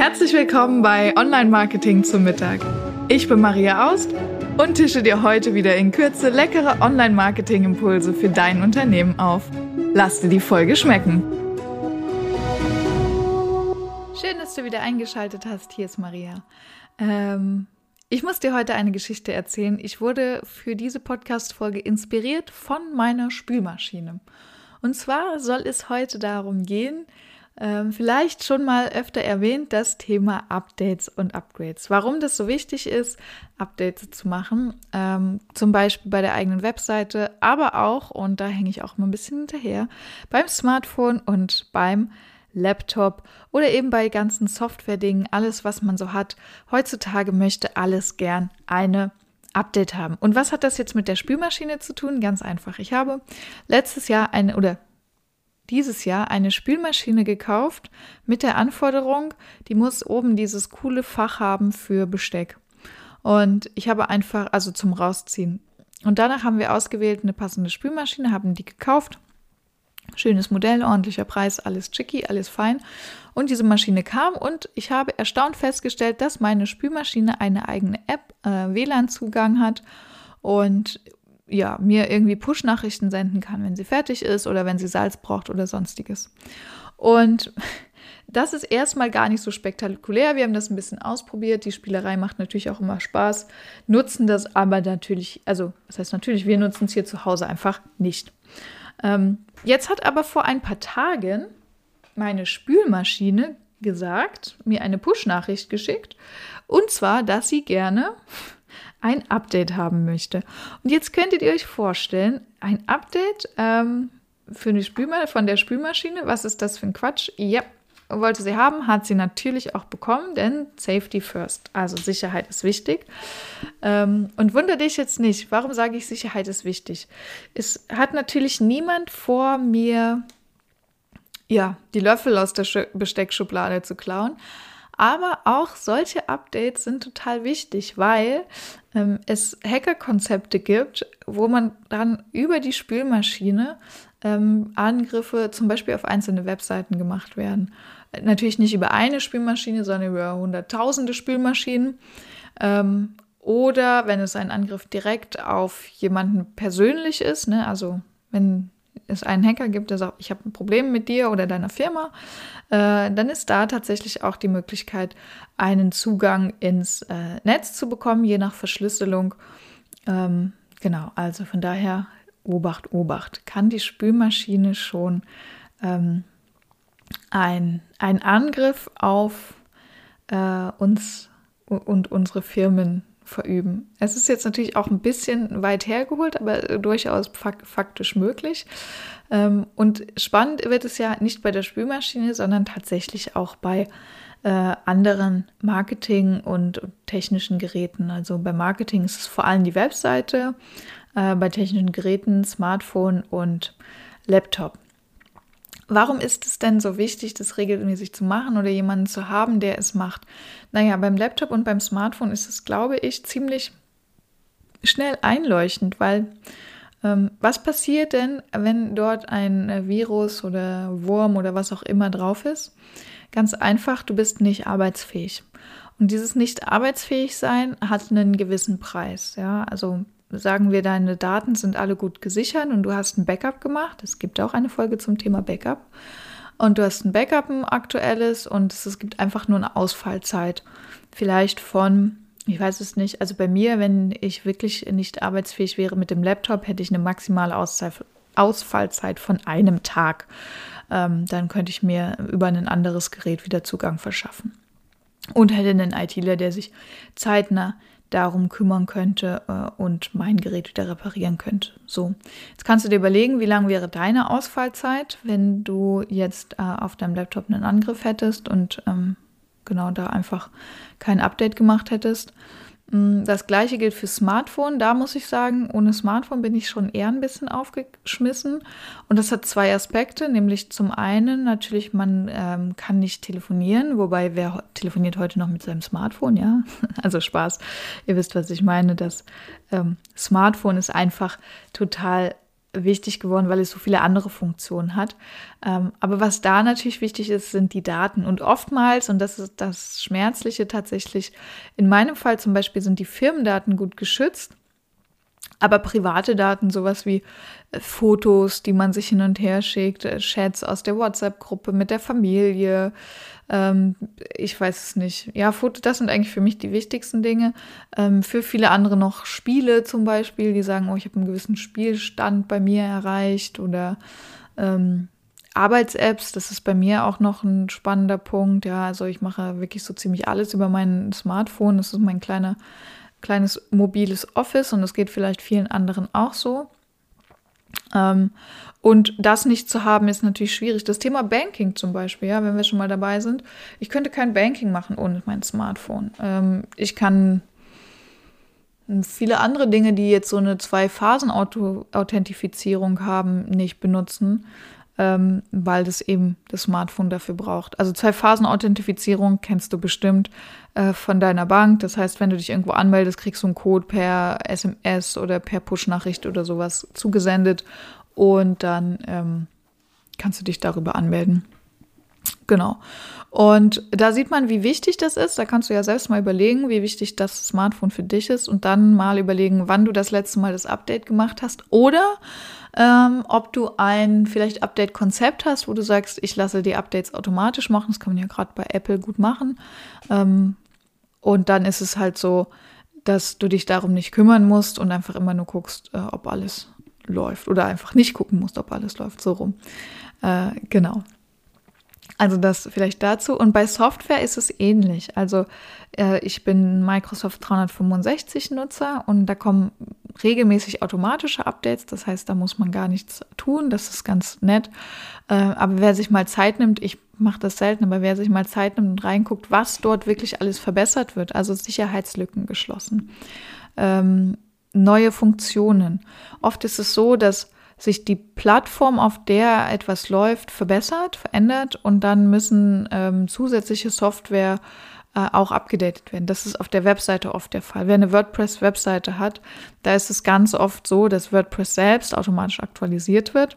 Herzlich willkommen bei Online Marketing zum Mittag. Ich bin Maria Aust und tische dir heute wieder in Kürze leckere Online Marketing Impulse für dein Unternehmen auf. Lass dir die Folge schmecken. Schön, dass du wieder eingeschaltet hast. Hier ist Maria. Ähm, ich muss dir heute eine Geschichte erzählen. Ich wurde für diese Podcast-Folge inspiriert von meiner Spülmaschine. Und zwar soll es heute darum gehen, ähm, vielleicht schon mal öfter erwähnt, das Thema Updates und Upgrades. Warum das so wichtig ist, Updates zu machen, ähm, zum Beispiel bei der eigenen Webseite, aber auch, und da hänge ich auch mal ein bisschen hinterher, beim Smartphone und beim Laptop oder eben bei ganzen Software-Dingen, alles, was man so hat. Heutzutage möchte alles gern eine Update haben. Und was hat das jetzt mit der Spülmaschine zu tun? Ganz einfach. Ich habe letztes Jahr eine oder dieses Jahr eine Spülmaschine gekauft mit der Anforderung, die muss oben dieses coole Fach haben für Besteck. Und ich habe einfach, also zum Rausziehen. Und danach haben wir ausgewählt eine passende Spülmaschine, haben die gekauft. Schönes Modell, ordentlicher Preis, alles chicky, alles fein. Und diese Maschine kam und ich habe erstaunt festgestellt, dass meine Spülmaschine eine eigene App, äh, WLAN-Zugang hat und ja, mir irgendwie Push-Nachrichten senden kann, wenn sie fertig ist oder wenn sie Salz braucht oder sonstiges. Und das ist erstmal gar nicht so spektakulär. Wir haben das ein bisschen ausprobiert. Die Spielerei macht natürlich auch immer Spaß, nutzen das aber natürlich, also das heißt natürlich, wir nutzen es hier zu Hause einfach nicht. Ähm, jetzt hat aber vor ein paar Tagen meine Spülmaschine gesagt, mir eine Push-Nachricht geschickt, und zwar, dass sie gerne ein Update haben möchte. Und jetzt könntet ihr euch vorstellen, ein Update ähm, für die Spülma von der Spülmaschine. Was ist das für ein Quatsch? Ja, wollte sie haben, hat sie natürlich auch bekommen, denn Safety first, also Sicherheit ist wichtig. Ähm, und wundere dich jetzt nicht, warum sage ich, Sicherheit ist wichtig? Es hat natürlich niemand vor mir, ja, die Löffel aus der Besteckschublade zu klauen. Aber auch solche Updates sind total wichtig, weil ähm, es Hackerkonzepte gibt, wo man dann über die Spülmaschine ähm, Angriffe zum Beispiel auf einzelne Webseiten gemacht werden. Natürlich nicht über eine Spülmaschine, sondern über hunderttausende Spülmaschinen. Ähm, oder wenn es ein Angriff direkt auf jemanden persönlich ist, ne, also wenn es einen Hacker gibt, der sagt, ich habe ein Problem mit dir oder deiner Firma, äh, dann ist da tatsächlich auch die Möglichkeit, einen Zugang ins äh, Netz zu bekommen, je nach Verschlüsselung. Ähm, genau, also von daher Obacht, Obacht. Kann die Spülmaschine schon ähm, ein, ein Angriff auf äh, uns und unsere Firmen verüben. Es ist jetzt natürlich auch ein bisschen weit hergeholt, aber durchaus faktisch möglich. Ähm, und spannend wird es ja nicht bei der Spülmaschine, sondern tatsächlich auch bei äh, anderen Marketing- und technischen Geräten. Also bei Marketing ist es vor allem die Webseite, äh, bei technischen Geräten Smartphone und Laptop. Warum ist es denn so wichtig, das regelmäßig zu machen oder jemanden zu haben, der es macht? Naja, beim Laptop und beim Smartphone ist es, glaube ich, ziemlich schnell einleuchtend, weil ähm, was passiert denn, wenn dort ein äh, Virus oder Wurm oder was auch immer drauf ist? Ganz einfach, du bist nicht arbeitsfähig. Und dieses nicht arbeitsfähig sein hat einen gewissen Preis. Ja, also sagen wir, deine Daten sind alle gut gesichert und du hast ein Backup gemacht. Es gibt auch eine Folge zum Thema Backup. Und du hast ein Backup, ein aktuelles, und es, gibt einfach nur eine Ausfallzeit. Vielleicht von, ich weiß es nicht, also bei mir, wenn ich wirklich nicht arbeitsfähig wäre mit dem Laptop, hätte ich eine maximale Ausfallzeit von einem Tag. Ähm, dann könnte ich mir über ein anderes Gerät wieder Zugang verschaffen. Und hätte einen ITler, der sich zeitnah darum kümmern könnte äh, und mein Gerät wieder reparieren könnte. So, jetzt kannst du dir überlegen, wie lang wäre deine Ausfallzeit, wenn du jetzt äh, auf deinem Laptop einen Angriff hättest und ähm, genau da einfach kein Update gemacht hättest. Mm, das gleiche gilt für Smartphone. Da muss ich sagen, ohne Smartphone bin ich schon eher ein bisschen aufgeschmissen. Und das hat zwei Aspekte, nämlich zum einen natürlich, man ähm, kann nicht telefonieren, wobei wer telefoniert heute noch mit seinem Smartphone, ja? Also Spaß. Ihr wisst, was ich meine. Das ähm, Smartphone ist einfach total wichtig geworden, weil es so viele andere Funktionen hat. Ähm, aber was da natürlich wichtig ist, sind die Daten. Und oftmals, und das ist das Schmerzliche tatsächlich, in meinem Fall zum Beispiel sind die Firmendaten gut geschützt. Aber private Daten, sowas wie äh, Fotos, die man sich hin und her schickt, äh, Chats aus der WhatsApp-Gruppe mit der Familie, ähm, ich weiß es nicht. Ja, Foto, das sind eigentlich für mich die wichtigsten Dinge. Ähm, für viele andere noch Spiele zum Beispiel, die sagen, oh, ich habe einen gewissen Spielstand bei mir erreicht oder ähm, Arbeits-Apps, das ist bei mir auch noch ein spannender Punkt. Ja, also ich mache wirklich so ziemlich alles über mein Smartphone. Das ist mein kleiner kleines mobiles Office und das geht vielleicht vielen anderen auch so. Ähm, und das nicht zu haben, ist natürlich schwierig. Das Thema Banking zum Beispiel, ja, wenn wir schon mal dabei sind. Ich könnte kein Banking machen ohne mein Smartphone. Ähm, ich kann viele andere Dinge, die jetzt so eine Zwei-Phasen-Authentifizierung haben, nicht benutzen ähm, weil das eben das Smartphone dafür braucht. Also Zwei-Phasen-Authentifizierung kennst du bestimmt äh, von deiner Bank. Das heißt, wenn du dich irgendwo anmeldest, kriegst du einen Code per SMS oder per Push-Nachricht oder sowas zugesendet und dann ähm, kannst du dich darüber anmelden. Genau. Und da sieht man, wie wichtig das ist. Da kannst du ja selbst mal überlegen, wie wichtig das Smartphone für dich ist und dann mal überlegen, wann du das letzte Mal das Update gemacht hast oder ähm, ob du ein vielleicht Update-Konzept hast, wo du sagst, ich lasse die Updates automatisch machen. Das kann man ja gerade bei Apple gut machen. Ähm, und dann ist es halt so, dass du dich darum nicht kümmern musst und einfach immer nur guckst, äh, ob alles läuft oder einfach nicht gucken musst, ob alles läuft, so rum. Äh, genau. Also das vielleicht dazu. Und bei Software ist es ähnlich. Also äh, ich bin Microsoft 365 Nutzer und da kommen regelmäßig automatische Updates. Das heißt, da muss man gar nichts tun. Das ist ganz nett. Äh, aber wer sich mal Zeit nimmt, ich mache das selten, aber wer sich mal Zeit nimmt und reinguckt, was dort wirklich alles verbessert wird, also Sicherheitslücken geschlossen, ähm, neue Funktionen. Oft ist es so, dass sich die Plattform, auf der etwas läuft, verbessert, verändert und dann müssen ähm, zusätzliche Software äh, auch abgedatet werden. Das ist auf der Webseite oft der Fall. Wer eine WordPress-Webseite hat, da ist es ganz oft so, dass WordPress selbst automatisch aktualisiert wird.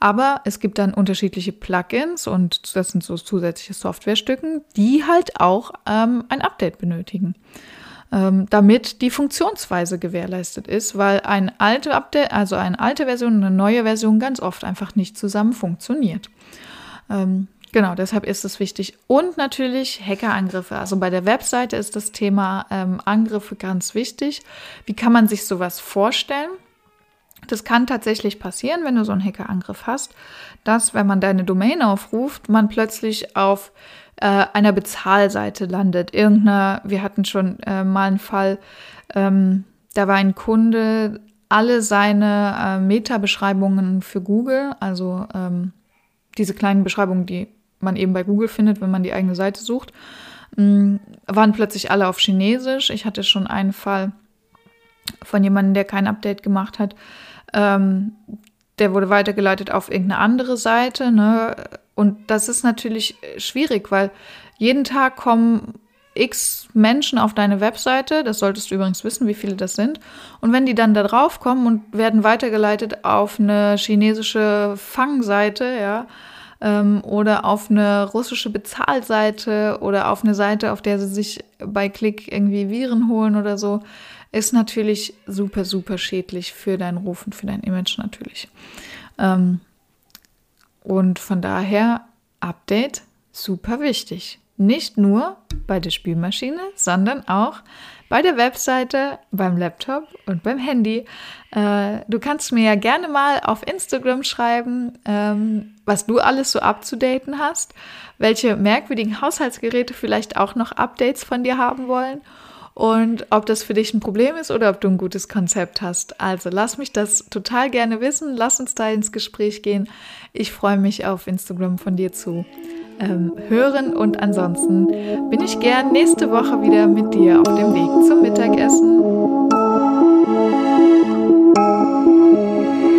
Aber es gibt dann unterschiedliche Plugins und das sind so zusätzliche Softwarestücken, die halt auch ähm, ein Update benötigen damit die Funktionsweise gewährleistet ist, weil ein alte Update, also eine alte Version und eine neue Version ganz oft einfach nicht zusammen funktioniert. Ähm, genau, deshalb ist es wichtig. Und natürlich Hackerangriffe. Also bei der Webseite ist das Thema ähm, Angriffe ganz wichtig. Wie kann man sich sowas vorstellen? Das kann tatsächlich passieren, wenn du so einen Hackerangriff hast, dass, wenn man deine Domain aufruft, man plötzlich auf äh, einer Bezahlseite landet. Irgendeiner, wir hatten schon äh, mal einen Fall, ähm, da war ein Kunde, alle seine äh, Meta-Beschreibungen für Google, also ähm, diese kleinen Beschreibungen, die man eben bei Google findet, wenn man die eigene Seite sucht, mh, mm, waren plötzlich alle auf Chinesisch. Ich hatte schon einen Fall von jemandem, der kein Update gemacht hat. Ähm, der wurde weitergeleitet auf irgendeine andere Seite. Ne? Und das ist natürlich schwierig, weil jeden Tag kommen x Menschen auf deine Webseite, das solltest du übrigens wissen, wie viele das sind. Und wenn die dann da drauf kommen und werden weitergeleitet auf eine chinesische Fangseite, ja, ähm, oder auf eine russische Bezahlseite oder auf eine Seite, auf der sie sich bei Klick irgendwie Viren holen oder so, ist natürlich super, super schädlich für deinen Ruf und für dein Image natürlich. Ähm, und von daher Update super wichtig. Nicht nur bei der Spielmaschine, sondern auch bei der Webseite, beim Laptop und beim Handy. Äh, du kannst mir ja gerne mal auf Instagram schreiben, ähm, was du alles so abzudaten hast, welche merkwürdigen Haushaltsgeräte vielleicht auch noch Updates von dir haben wollen und ob das für dich ein Problem ist oder ob du ein gutes Konzept hast. Also lass mich das total gerne wissen. Lass uns da ins Gespräch gehen. Ich freue mich auf Instagram von dir zu ähm, hören und ansonsten bin ich gern nächste Woche wieder mit dir auf dem Weg zum Mittagessen.